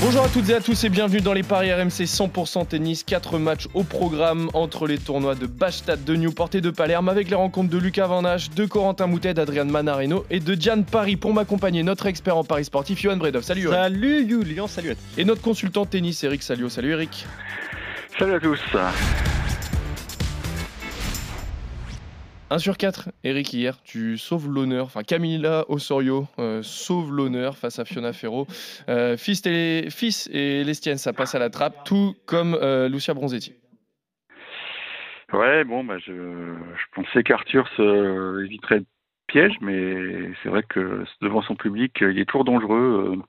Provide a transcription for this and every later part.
Bonjour à toutes et à tous et bienvenue dans les paris RMC 100% tennis. 4 matchs au programme entre les tournois de Bastad, de Newport et de Palerme avec les rencontres de Lucas Van de Corentin Moutet, d'Adrian Manarino et de Diane Paris. Pour m'accompagner, notre expert en paris sportif, Johan Bredov. Salut Johan. Salut Julien, salut à tous. Et notre consultant tennis, Eric Salio. Salut Eric. Salut à tous. 1 sur 4, Eric, hier, tu sauves l'honneur. Enfin, Camila Osorio euh, sauve l'honneur face à Fiona Ferro. Euh, fils, et, Lestienne, ça passe à la trappe, tout comme euh, Lucia Bronzetti. Ouais, bon, bah, je, pensais qu'Arthur se éviterait le piège, mais c'est vrai que devant son public, il est toujours dangereux.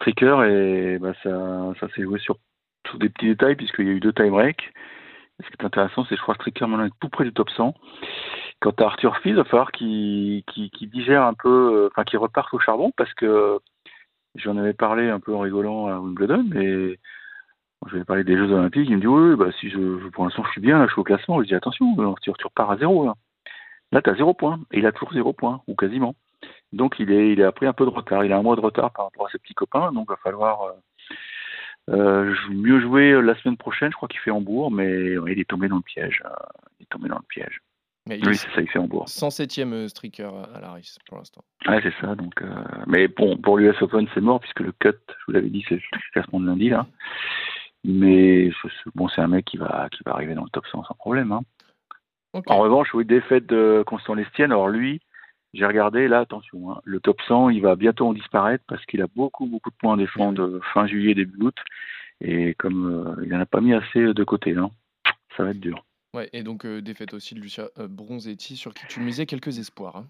Tricker, et bah, ça, ça s'est joué sur, sur des petits détails, puisqu'il y a eu deux time breaks. Ce qui est intéressant, c'est que je crois que Stricker maintenant est tout près du top 100. Quant à Arthur Fils, il va falloir qu'il digère un peu, euh, enfin qu'il reparte au charbon parce que j'en avais parlé un peu en rigolant à Wimbledon, mais je vais parler des Jeux Olympiques. Il me dit oui, bah, si je, pour l'instant je suis bien, là, je suis au classement. Je lui dis attention, tu, tu repars à zéro. Là, là tu as zéro point. Et il a toujours zéro point, ou quasiment. Donc il, est, il a pris un peu de retard. Il a un mois de retard par rapport à ses petits copains. Donc il va falloir. Euh, euh, mieux jouer euh, la semaine prochaine, je crois qu'il fait Hambourg, mais il est tombé dans le piège. Euh, il est tombé dans le piège. oui, c'est ça, il fait Hambourg. 107e euh, streaker à la race pour l'instant. Ouais, c'est ça. Donc, mais bon, pour l'US Open, c'est mort puisque le cut, je vous l'avais dit, c'est le classement de lundi là. Mais bon, c'est un mec qui va, qui va arriver dans le top 100 sans problème. Hein. En revanche, oui, défaite de Constant Lestienne. Alors lui, j'ai regardé, là, attention, hein, le top 100, il va bientôt en disparaître parce qu'il a beaucoup, beaucoup de points à défendre fin juillet, début août. Et comme euh, il n'en a pas mis assez de côté, hein, ça va être dur. Ouais, et donc euh, défaite aussi de Lucia euh, Bronzetti, sur qui tu misais quelques espoirs. Hein.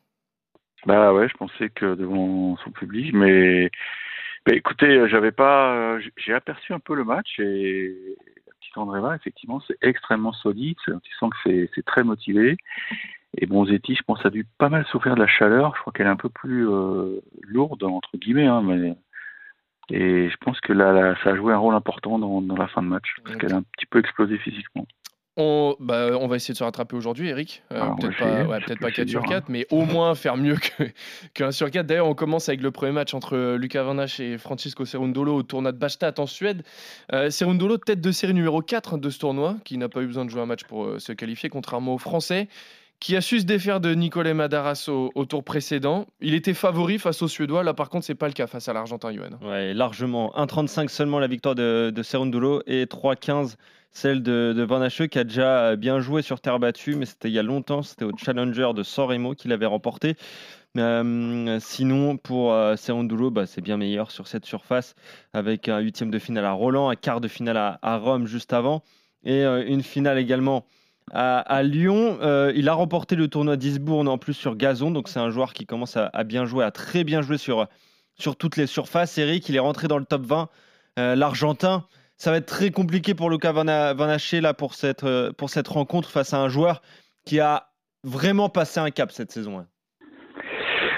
Bah ouais, je pensais que devant son public, mais bah, écoutez, j'avais pas, j'ai aperçu un peu le match et la petite Andréva, effectivement, c'est extrêmement solide. Tu sens que c'est très motivé. Et Bronzetti, je pense, a dû pas mal souffrir de la chaleur. Je crois qu'elle est un peu plus euh, lourde, entre guillemets. Hein, mais... Et je pense que là, ça a joué un rôle important dans, dans la fin de match, parce qu'elle a un petit peu explosé physiquement. On, bah, on va essayer de se rattraper aujourd'hui, Eric. Euh, peut-être pas, ouais, peut pas 4 sur 4, hein. mais au moins faire mieux qu'un sur 4. D'ailleurs, on commence avec le premier match entre Lucas Van et Francisco Cerundolo au tournoi de Bastad en Suède. Euh, Cerundolo, tête de série numéro 4 de ce tournoi, qui n'a pas eu besoin de jouer un match pour euh, se qualifier, contrairement aux Français qui a su se défaire de Nicolas Madaras au, tour précédent. Il était favori face aux Suédois. Là, par contre, c'est pas le cas face à l'Argentin, Johan. Ouais, largement. 1,35 seulement la victoire de, de Serundulo et 3,15 celle de, Van Hache qui a déjà bien joué sur terre battue, mais c'était il y a longtemps. C'était au Challenger de Sorremo qu'il avait remporté. Euh, sinon, pour euh, bah, c'est bien meilleur sur cette surface, avec un huitième de finale à Roland, un quart de finale à, Rome juste avant, et euh, une finale également à, Lyon. Euh, il a remporté le tournoi d'Isbourne en plus sur gazon, donc c'est un joueur qui commence à, bien jouer, à très bien jouer sur, sur toutes les surfaces. Eric, il est rentré dans le top 20. Euh, L'Argentin, ça va être très compliqué pour Luca Van, Haché là pour cette, euh, pour cette rencontre face à un joueur qui a vraiment passé un cap cette saison.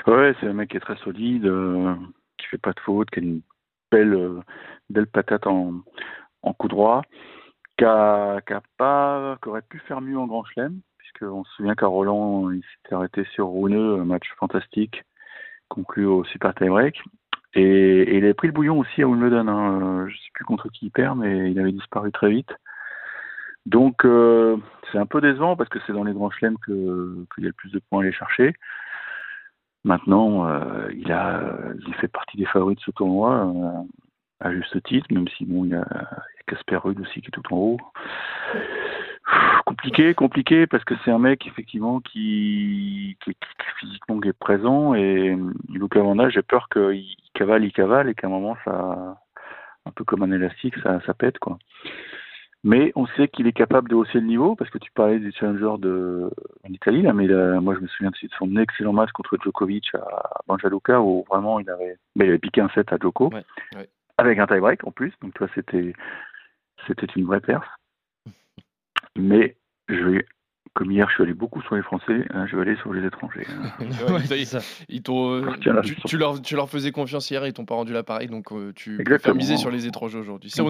Ouais, c'est un mec qui est très solide, qui fait pas de faute, qui a une belle, belle patate en, en coup droit qui pas, aurait pu faire mieux en Grand Chelem, puisqu'on se souvient qu'à Roland, il s'était arrêté sur Rouneux, un match fantastique, conclu au Super Time Break. Et, il avait pris le bouillon aussi à Wimbledon. Hein. Je sais plus contre qui il perd, mais il avait disparu très vite. Donc euh, c'est un peu décevant parce que c'est dans les grands chelems qu'il y a le plus de points à aller chercher. Maintenant, euh, il a, fait partie des favoris de ce tournoi euh, à juste titre, même si bon, il a, Casper Ruud aussi qui est tout en haut. Compliqué, compliqué, parce que c'est un mec effectivement qui, qui, physiquement est présent et Luca Van j'ai peur qu'il cavale, il cavale et qu'à un moment ça, un peu comme un élastique, ça, ça pète quoi. Mais on sait qu'il est capable de hausser le niveau parce que tu parlais du challenger de en Italie là, mais moi je me souviens de son excellent match contre Djokovic à Banja Luka où vraiment il avait, ben, il avait piqué un set à Djoko avec un tie break en plus, donc toi c'était c'était une vraie perf. Mais je vais comme hier, je suis allé beaucoup sur les Français, hein, je vais aller sur les étrangers. hein. Ouais, ça ils euh, tu, leur, tu leur faisais confiance hier, ils t'ont pas rendu l'appareil, donc euh, tu peux Exactement. miser sur les étrangers aujourd'hui. C'est-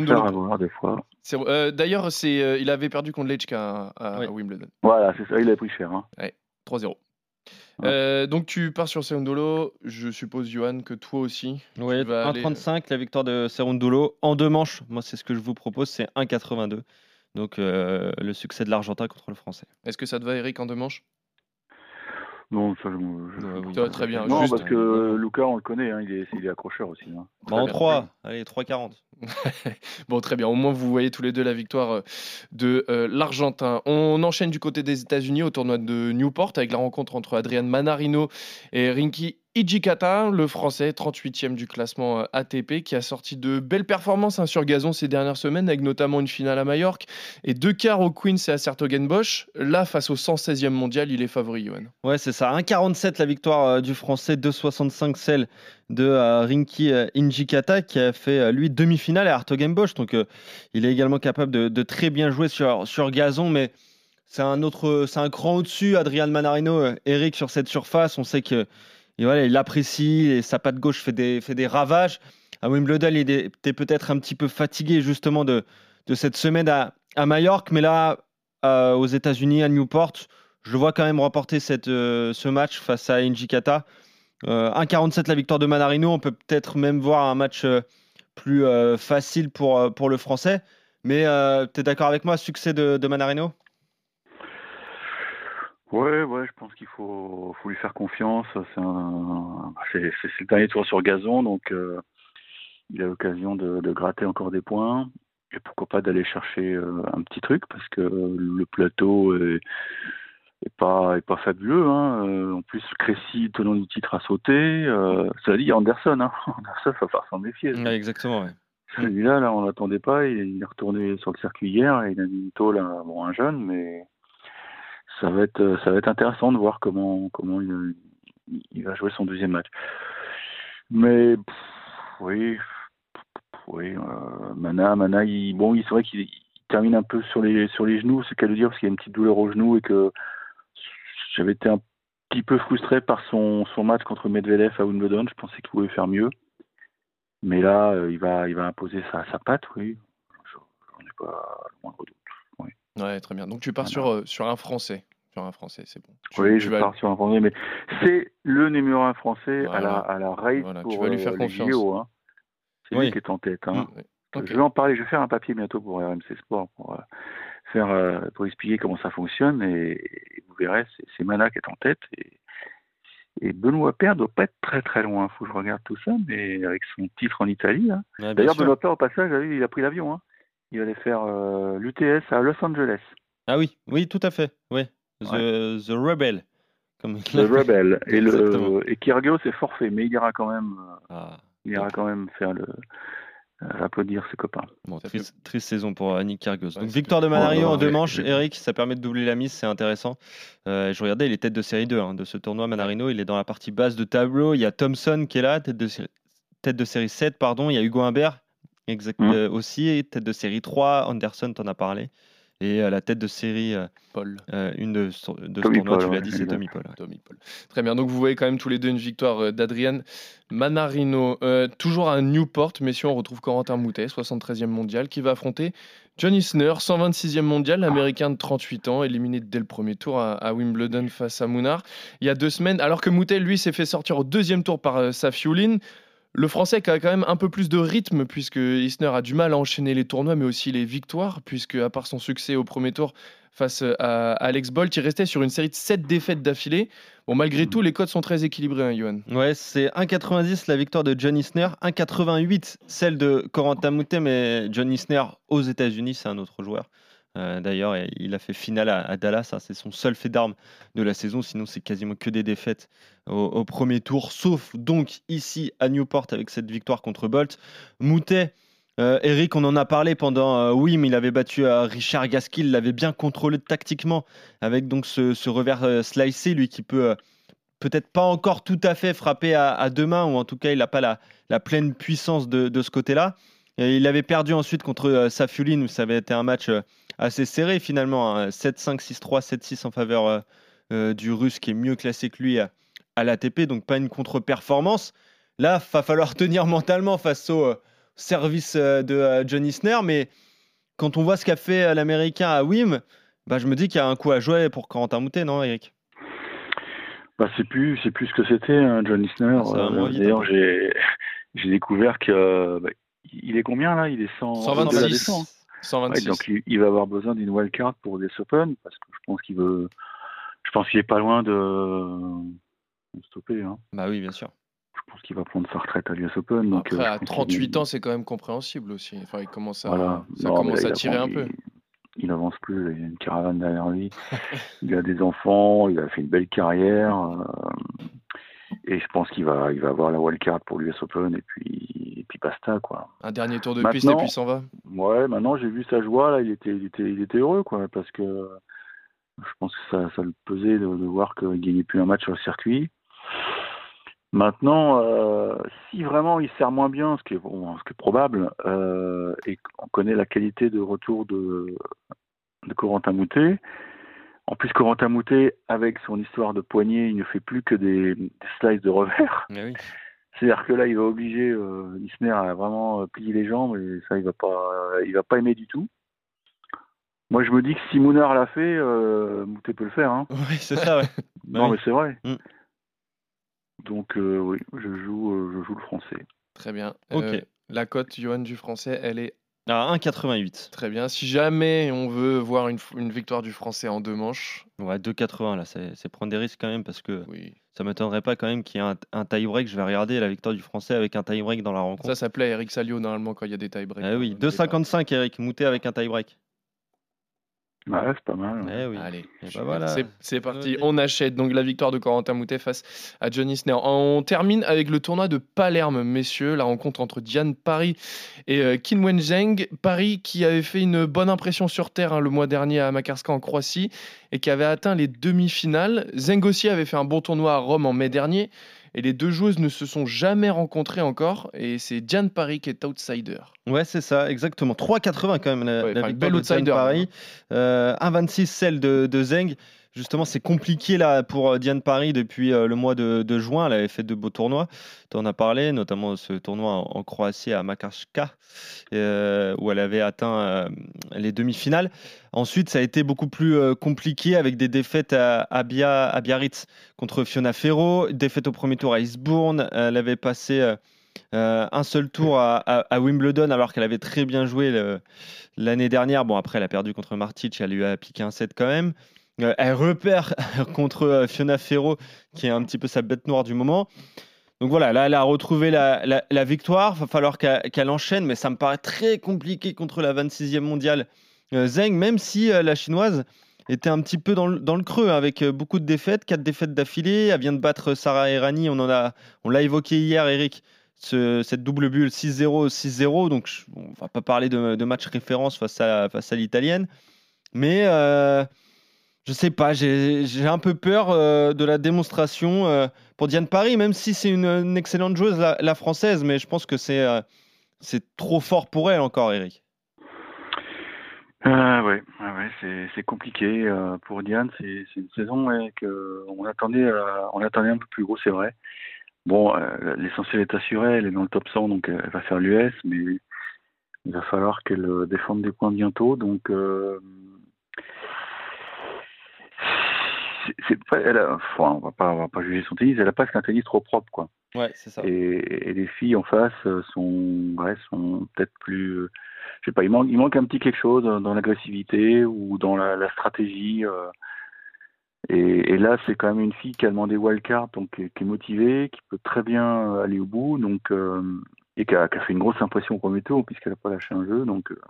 euh, D'ailleurs, euh, il avait perdu contre Lechka à, à Oui. Wimbledon, Voilà, c'est ça, il a pris cher. Hein. 3-0. Ouais. Euh, donc tu pars sur Cerundolo, je suppose, Johan, que toi aussi. Tu vas aller- 1,35 la victoire de Cerundolo en deux manches. Moi, c'est ce que je vous propose, c'est 1,82. Donc euh, le succès de l'Argentin contre le Français. Est-ce que ça te va, Eric, en deux manches? Non, ça, je, je- Ouais, oui. Ça va très bien. Non, juste- parce que Lucas, on le connaît, hein, il, est, il est accrocheur aussi. hein. Bah, en bien. 3, allez, 3,40. Bon, très bien. Au moins, vous voyez tous les deux la victoire euh, de euh, l'Argentin. On enchaîne du côté des États-Unis au tournoi de Newport avec la rencontre entre Adrian Manarino et Rinky Ijikata, le Français, 38e du classement euh, ATP, qui a sorti de belles performances hein, sur gazon ces dernières semaines, avec notamment une finale à Majorque et deux quarts au Queens et à Sertogenbosch. Là, face au 116e mondial, il est favori, Johan. Ouais, c'est ça. 1,47 la victoire euh, du Français, 2,65 celle de euh, Rinky euh, Injikata qui a fait euh, lui demi-finale à Hartogenbosch. Donc il est également capable de, très bien jouer sur, gazon, mais c'est un autre, un cran au-dessus. Adrian Manarino, Eric sur cette surface, on sait que et voilà, il apprécie et sa patte gauche fait des, ravages. À Wimbledon, il était peut-être un petit peu fatigué justement de, cette semaine à, à Majorque, mais là, euh, aux États-Unis, à Newport, je vois quand même remporter euh, ce match face à Injikata. Euh, 1,47 la victoire de Manarino. On peut peut-être même voir un match euh, plus euh, facile pour, euh, le Français. Mais euh, tu es d'accord avec moi, succès de Manarino? Ouais, ouais, je pense qu'il faut, faut lui faire confiance. C'est un, c'est, c'est- c'est le dernier tour sur gazon, donc euh, il a l'occasion de, de gratter encore des points et pourquoi pas d'aller chercher euh, un petit truc parce que le plateau est, est pas est pas fabuleux. Hein. Euh, en plus, Crécy, tenant du titre, a sauté. Euh, ça dit, il y a Anderson. Hein. Anderson, va falloir s'en méfier. Exactement. Celui-là, là, on l'attendait pas. Il, il est retourné sur le circuit hier et il a mis une tôle, à- bon, un jeune, mais ça va être, ça va être intéressant de voir comment, comment il, il va jouer son deuxième match. Mais pff, oui, oui, euh, Mana, Mana, il, bon, il c'est vrai qu'il il termine un peu sur les, sur les genoux, c'est qu'à le dire parce qu'il y a une petite douleur au genou et que j'avais été un petit peu frustré par son, son match contre Medvedev à Wimbledon. Je pensais qu'il pouvait faire mieux. Mais là, euh, il va, il va imposer sa, sa patte, oui. Je- J'en ai pas le moindre doute. Ouais, très bien. Donc tu pars sur, euh, sur un Français. Sur un Français, c'est bon. Tu- oui, tu je vas- pars sur un premier, mais c'est le numéro un français à la, à la race Voilà, tu pour vas lui faire euh, les confiance. JO, hein. C'est Oui. lui qui est en tête. Hein. Mm. Je vais en parler, je vais faire un papier bientôt pour RMC Sport pour, euh, faire, euh, pour expliquer comment ça fonctionne et, et vous verrez, c'est- Mana qui est en tête et, et Benoît Paire doit pas être très très loin. Faut que je regarde tout ça, mais avec son titre en Italie. hein. D'ailleurs. Benoît Paire, au passage, il a pris l'avion. Hein. Il allait faire euh, l'UTS à Los Angeles. Ah oui, oui, tout à fait. Ouais. The, the Rebel. Comme l'appelle. Rebel. Et, le, et Kyrgios est forfait, mais il ira quand même, euh, Ah, il ira quand même faire le, euh, applaudir ses copains. bon, triste, triste saison pour Annick Kyrgios. Ouais, Donc victoire de Oh, en deux manches. Eric, ça permet de doubler la mise, c'est intéressant. Euh, je regardais, il est tête de série 2 hein, de ce tournoi. Manarino, il est dans la partie basse de tableau. Il y a Thompson qui est là, tête de, série- tête de série 7, pardon. Il y a Hugo Humbert exact, Mm. euh, aussi, tête de série 3. Anderson, t'en as parlé. Et euh, la tête de série, euh, Paul. euh, une de, ce- de ce Tommy tournoi, Paul, tu l'as dit, c'est. Tommy Paul. ouais. Tommy Paul. Très bien. Donc vous voyez quand même tous les deux une victoire euh, d'Adrian Manarino. Euh, toujours à Newport, messieurs, on retrouve Corentin Moutet, 73e mondial, qui va affronter John Isner, 126e mondial, l'américain de 38 ans, éliminé dès le premier tour à, à Wimbledon face à Mounard il y a deux semaines. Alors que Moutet, lui, s'est fait sortir au deuxième tour par euh, Safiulin. Le français a quand même un peu plus de rythme puisque Isner a du mal à enchaîner les tournois mais aussi les victoires puisque à part son succès au premier tour face à Alex Bolt, il restait sur une série de 7 défaites d'affilée. Bon, malgré tout, les codes sont très équilibrés, hein, Johan. Ouais, c'est 1,90 la victoire de John Isner, 1,88 celle de Corentin Moutet, mais John Isner aux États-Unis, c'est un autre joueur. Euh, D'ailleurs, il a fait finale à, Dallas, hein, c'est son seul fait d'armes de la saison, sinon c'est quasiment que des défaites au, premier tour, sauf donc ici à Newport avec cette victoire contre Bolt. Moutet, euh, Eric, on en a parlé pendant euh, oui, mais il avait battu euh, Richard Gaskill, l'avait bien contrôlé tactiquement avec donc ce, revers euh, slicé, lui qui peut euh, peut-être pas encore tout à fait frapper à, deux mains, ou en tout cas il n'a pas la, pleine puissance de, ce côté-là. Il avait perdu ensuite contre Safiulin, où ça avait été un match assez serré finalement. 7-5, 6-3, 7-6 en faveur du russe qui est mieux classé que lui à, à l'ATP, donc pas une contre-performance. Là, va falloir tenir mentalement face au service de Johnny Isner, mais quand on voit ce qu'a fait l'Américain à Wim, bah, je me dis qu'il y a un coup à jouer pour Corentin Moutet, non, Eric? Bah, c'est plus, c'est plus ce que c'était, hein, John Isner. Ah, euh, d'ailleurs, j'ai, j'ai découvert que bah, il est combien là? Il est 126. 126. donc il, va avoir besoin d'une wildcard pour des Open parce que je pense qu'il veut, je pense qu'il est pas loin de, stopper. Hein. Bah oui, bien sûr. Je pense qu'il va prendre sa retraite à l'US Open. Donc, Après, à 38 ans, c'est quand même compréhensible aussi. Enfin, il commence à, ça commence à tirer un peu il n'avance plus, il a une caravane derrière lui, il a des enfants, il a fait une belle carrière. Euh, et je pense qu'il va, il va avoir la wildcard pour l'US Open et puis, et puis basta quoi. Un dernier tour de piste et puis s'en va. Ouais, maintenant j'ai vu sa joie là, il était, il était, il était heureux quoi, parce que je pense que ça, ça le pesait de, voir qu'il gagnait plus un match sur le circuit. Maintenant, euh, si vraiment il sert moins bien, ce qui est, bon, probable, euh, et qu'on connaît la qualité de retour de, de Corentin Moutet, en plus Corentin Moutet, avec son histoire de poignet, il ne fait plus que des, des slices de revers. C'est-à-dire que là, il va obliger euh, Isner à vraiment plier les jambes, et ça, il va pas, il va pas aimer du tout. Moi, je me dis que si Mounard l'a fait, euh, Moutet peut le faire. Hein. Oui, c'est ça, ouais. non, mais c'est vrai. Mm. Donc euh, oui, je joue, euh, je joue le français. Très bien. Euh, la cote, Johan, du français, elle est à 1,88. Très bien. Si jamais on veut voir une, victoire du français en deux manches. Ouais, 2,80 là, c'est prendre des risques quand même parce que oui. ça m'étonnerait pas quand même qu'il y ait un, un tie-break. Je vais regarder la victoire du français avec un tie-break dans la rencontre. Ça, ça plaît à Eric Salio normalement quand il y a des tie-breaks. Ah oui, 2,55 Eric, Moutet avec un tie-break. Ouais, c'est pas mal. Eh Allez, bah c'est parti. On achète donc la victoire de Corentin Moutet face à Johnny Sner. On termine avec le tournoi de Palerme, messieurs. La rencontre entre Diane Paris et euh, Qin Wenzheng. Paris qui avait fait une bonne impression sur terre hein, le mois dernier à Makarska en Croatie et qui avait atteint les demi-finales. Zeng aussi avait fait un bon tournoi à Rome en mai dernier. Et les deux joueuses ne se sont jamais rencontrées encore. Et c'est Diane Paris qui est outsider. Ouais, c'est ça, exactement. 3,80 quand même la, victoire de outsider, Diane Paris. 1,26 euh, celle de, de Zeng. Justement, c'est compliqué là pour euh, Diane Paris depuis euh, le mois de, juin. Elle avait fait de beaux tournois. Tu en as parlé, notamment ce tournoi en, Croatie à Makarska, euh, où elle avait atteint les demi-finales. Ensuite, ça a été beaucoup plus compliqué avec des défaites à, à, Biarritz contre Fiona Ferro, défaite au premier tour à Eastbourne. Elle avait passé un seul tour à, Wimbledon alors qu'elle avait très bien joué l'année dernière. Bon, après, elle a perdu contre Martic, elle lui a appliqué un set quand même. Euh, elle repère contre euh, Fiona Ferro, qui est un petit peu sa bête noire du moment. Donc voilà, là, elle a retrouvé la, la, victoire. Il va falloir qu'elle enchaîne, mais ça me paraît très compliqué contre la 26e mondiale euh, Zeng, même si la chinoise était un petit peu dans le, creux, hein, avec beaucoup de défaites, quatre défaites d'affilée. Elle vient de battre Sarah Errani, on, en a, on l'a évoqué hier, Eric, cette double bulle 6-0, 6-0. Donc on va pas parler de, de, match référence face à, face à l'italienne. Mais je sais pas, j'ai un peu peur euh, de la démonstration euh, pour Diane Paris, même si c'est une, excellente joueuse, la, française, mais je pense que c'est euh, c'est trop fort pour elle encore, Eric. Euh, ouais, ouais c'est compliqué pour Diane. C'est une saison qu'on attendait, on attendait un peu plus gros, c'est vrai. Bon, l'essentiel est assuré, elle est dans le top 100, donc elle va faire l'US, mais il va falloir qu'elle défende des points bientôt, donc c'est elle on va pas, va pas juger son tennis. Elle a pas qu'un tennis trop propre, quoi. Ouais, c'est ça. Et, les filles en face sont, ouais, sont peut-être plus, je sais pas, il manque, il manque un petit quelque chose dans l'agressivité ou dans la, stratégie. Euh. Et, là, c'est quand même une fille qui a demandé wildcard, donc qui est motivée, qui peut très bien aller au bout, donc euh, et qui a, fait une grosse impression au premier tour puisqu'elle n'a pas lâché un jeu, donc. Euh,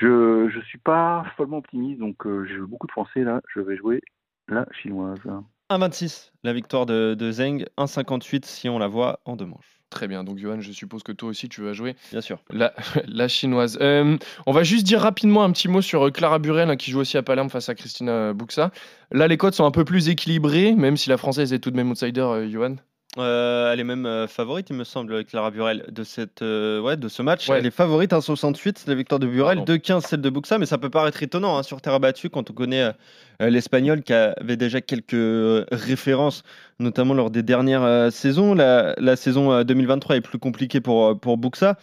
je je suis pas follement optimiste, donc j'ai beaucoup de Français là. Je vais jouer la chinoise. 1,26 la victoire de, de Zeng, 1,58 si on la voit en deux manches. Très bien, donc Johan, je suppose que toi aussi tu vas jouer. Bien sûr. La, la chinoise. Euh, on va juste dire rapidement un petit mot sur euh, Clara Burel hein, qui joue aussi à Palerme face à Christina Buxa. Là, les codes sont un peu plus équilibrés, même si la française est tout de même outsider, euh, Johan. Euh, elle est même euh, favorite, il me semble, Clara Burel, de, cette, euh, ouais, de ce match. Elle est favorite, 1,68, c'est la victoire de Burel, 2,15 celle de Buxa, mais ça peut paraître étonnant hein, sur terre battue quand on connaît l'Espagnol qui avait déjà quelques références, notamment lors des dernières saisons. La, la saison 2023 est plus compliquée pour, pour Buxa,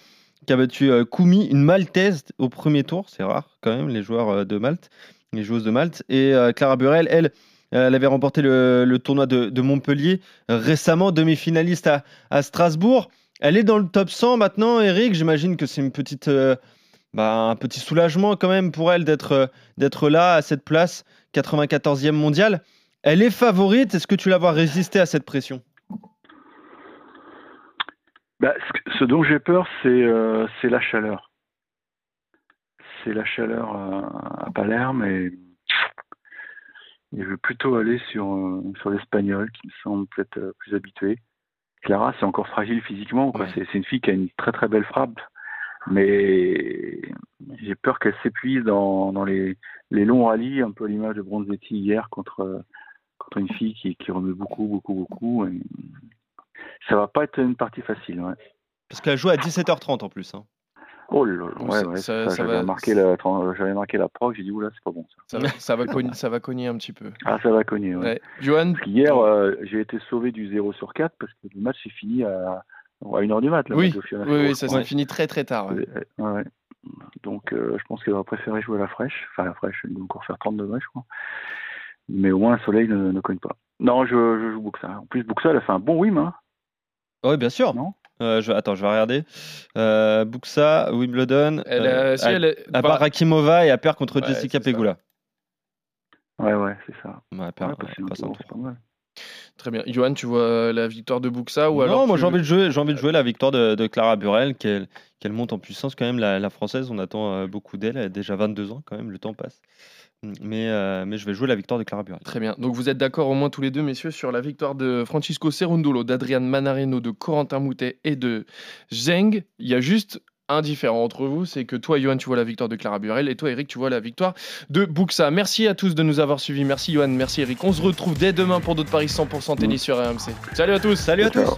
qui a battu Koumi, une Maltaise au premier tour, c'est rare quand même, les joueurs de Malte, les joueuses de Malte. Et Clara Burel, elle, elle avait remporté le, tournoi de, Montpellier récemment, demi-finaliste à, Strasbourg. Elle est dans le top 100 maintenant, Eric. J'imagine que c'est une petite, euh, bah, un petit soulagement quand même pour elle d'être, euh, là à cette place, 94e mondiale. Elle est favorite. Est-ce que tu la vois résister à cette pression? Bah, ce, dont j'ai peur, c'est, la chaleur. C'est la chaleur à Palerme et je veux plutôt aller sur, euh, sur l'espagnol, qui me semble peut-être euh, plus habitué. Clara, c'est encore fragile physiquement. Quoi. C'est, une fille qui a une très très belle frappe, mais j'ai peur qu'elle s'épuise dans, dans les, les longs rallyes, un peu à l'image de Bronzetti hier contre, contre une fille qui, qui remet beaucoup, beaucoup, beaucoup. Et ça va pas être une partie facile. Ouais. Parce qu'elle joue à 17h30 en plus. Hein. Oh là là, ouais, ouais, ça, j'avais, marqué la, j'avais marqué la proc, j'ai dit, oula, c'est pas bon ça. Ça va, ça, va cogner, ça va cogner un petit peu. Ah, ça va cogner, ouais. Johan Hier, euh, j'ai été sauvé du 0 sur 4 parce que le match s'est fini à, à 1h du mat. oui, oui, oui, ça s'est fini très très tard. Ouais. Donc, euh, je pense qu'elle va préférer jouer à la fraîche. Enfin, la fraîche, il va encore faire 30 degrés, je crois. Mais au moins, le soleil ne, ne cogne pas. Non, je, je joue Buxa. En plus, Buxa, elle a fait un bon win. Hein. Oui, bien sûr. Non? Euh, je, attends, je vais regarder. Euh, Buxa, Wimbledon. Elle, euh, si elle à, part Rakimova et à perdre contre Jessica Pegula. Ouais, ouais, c'est ça. Ouais, perd, ouais, pas mal. Très bien. Johan, tu vois la victoire de Buxa ou non, alors moi j'ai envie de jouer, j'ai envie de jouer la victoire de, Clara Burel, qu'elle monte en puissance quand même. La, la française, on attend beaucoup d'elle. Elle a déjà 22 ans quand même, le temps passe. Mais, euh, mais je vais jouer la victoire de Clara Burel. Très bien. Donc vous êtes d'accord au moins tous les deux, messieurs, sur la victoire de Francisco Cerundolo, d'Adrian Manarino, de Corentin Moutet et de Zeng. Il y a juste un différent entre vous, c'est que toi, Johan, tu vois la victoire de Clara Burel et toi, Eric, tu vois la victoire de Buxa. Merci à tous de nous avoir suivis. Merci, Johan. Merci, Eric. On se retrouve dès demain pour d'autres paris 100% tennis sur RMC. Salut à tous. Salut à tous.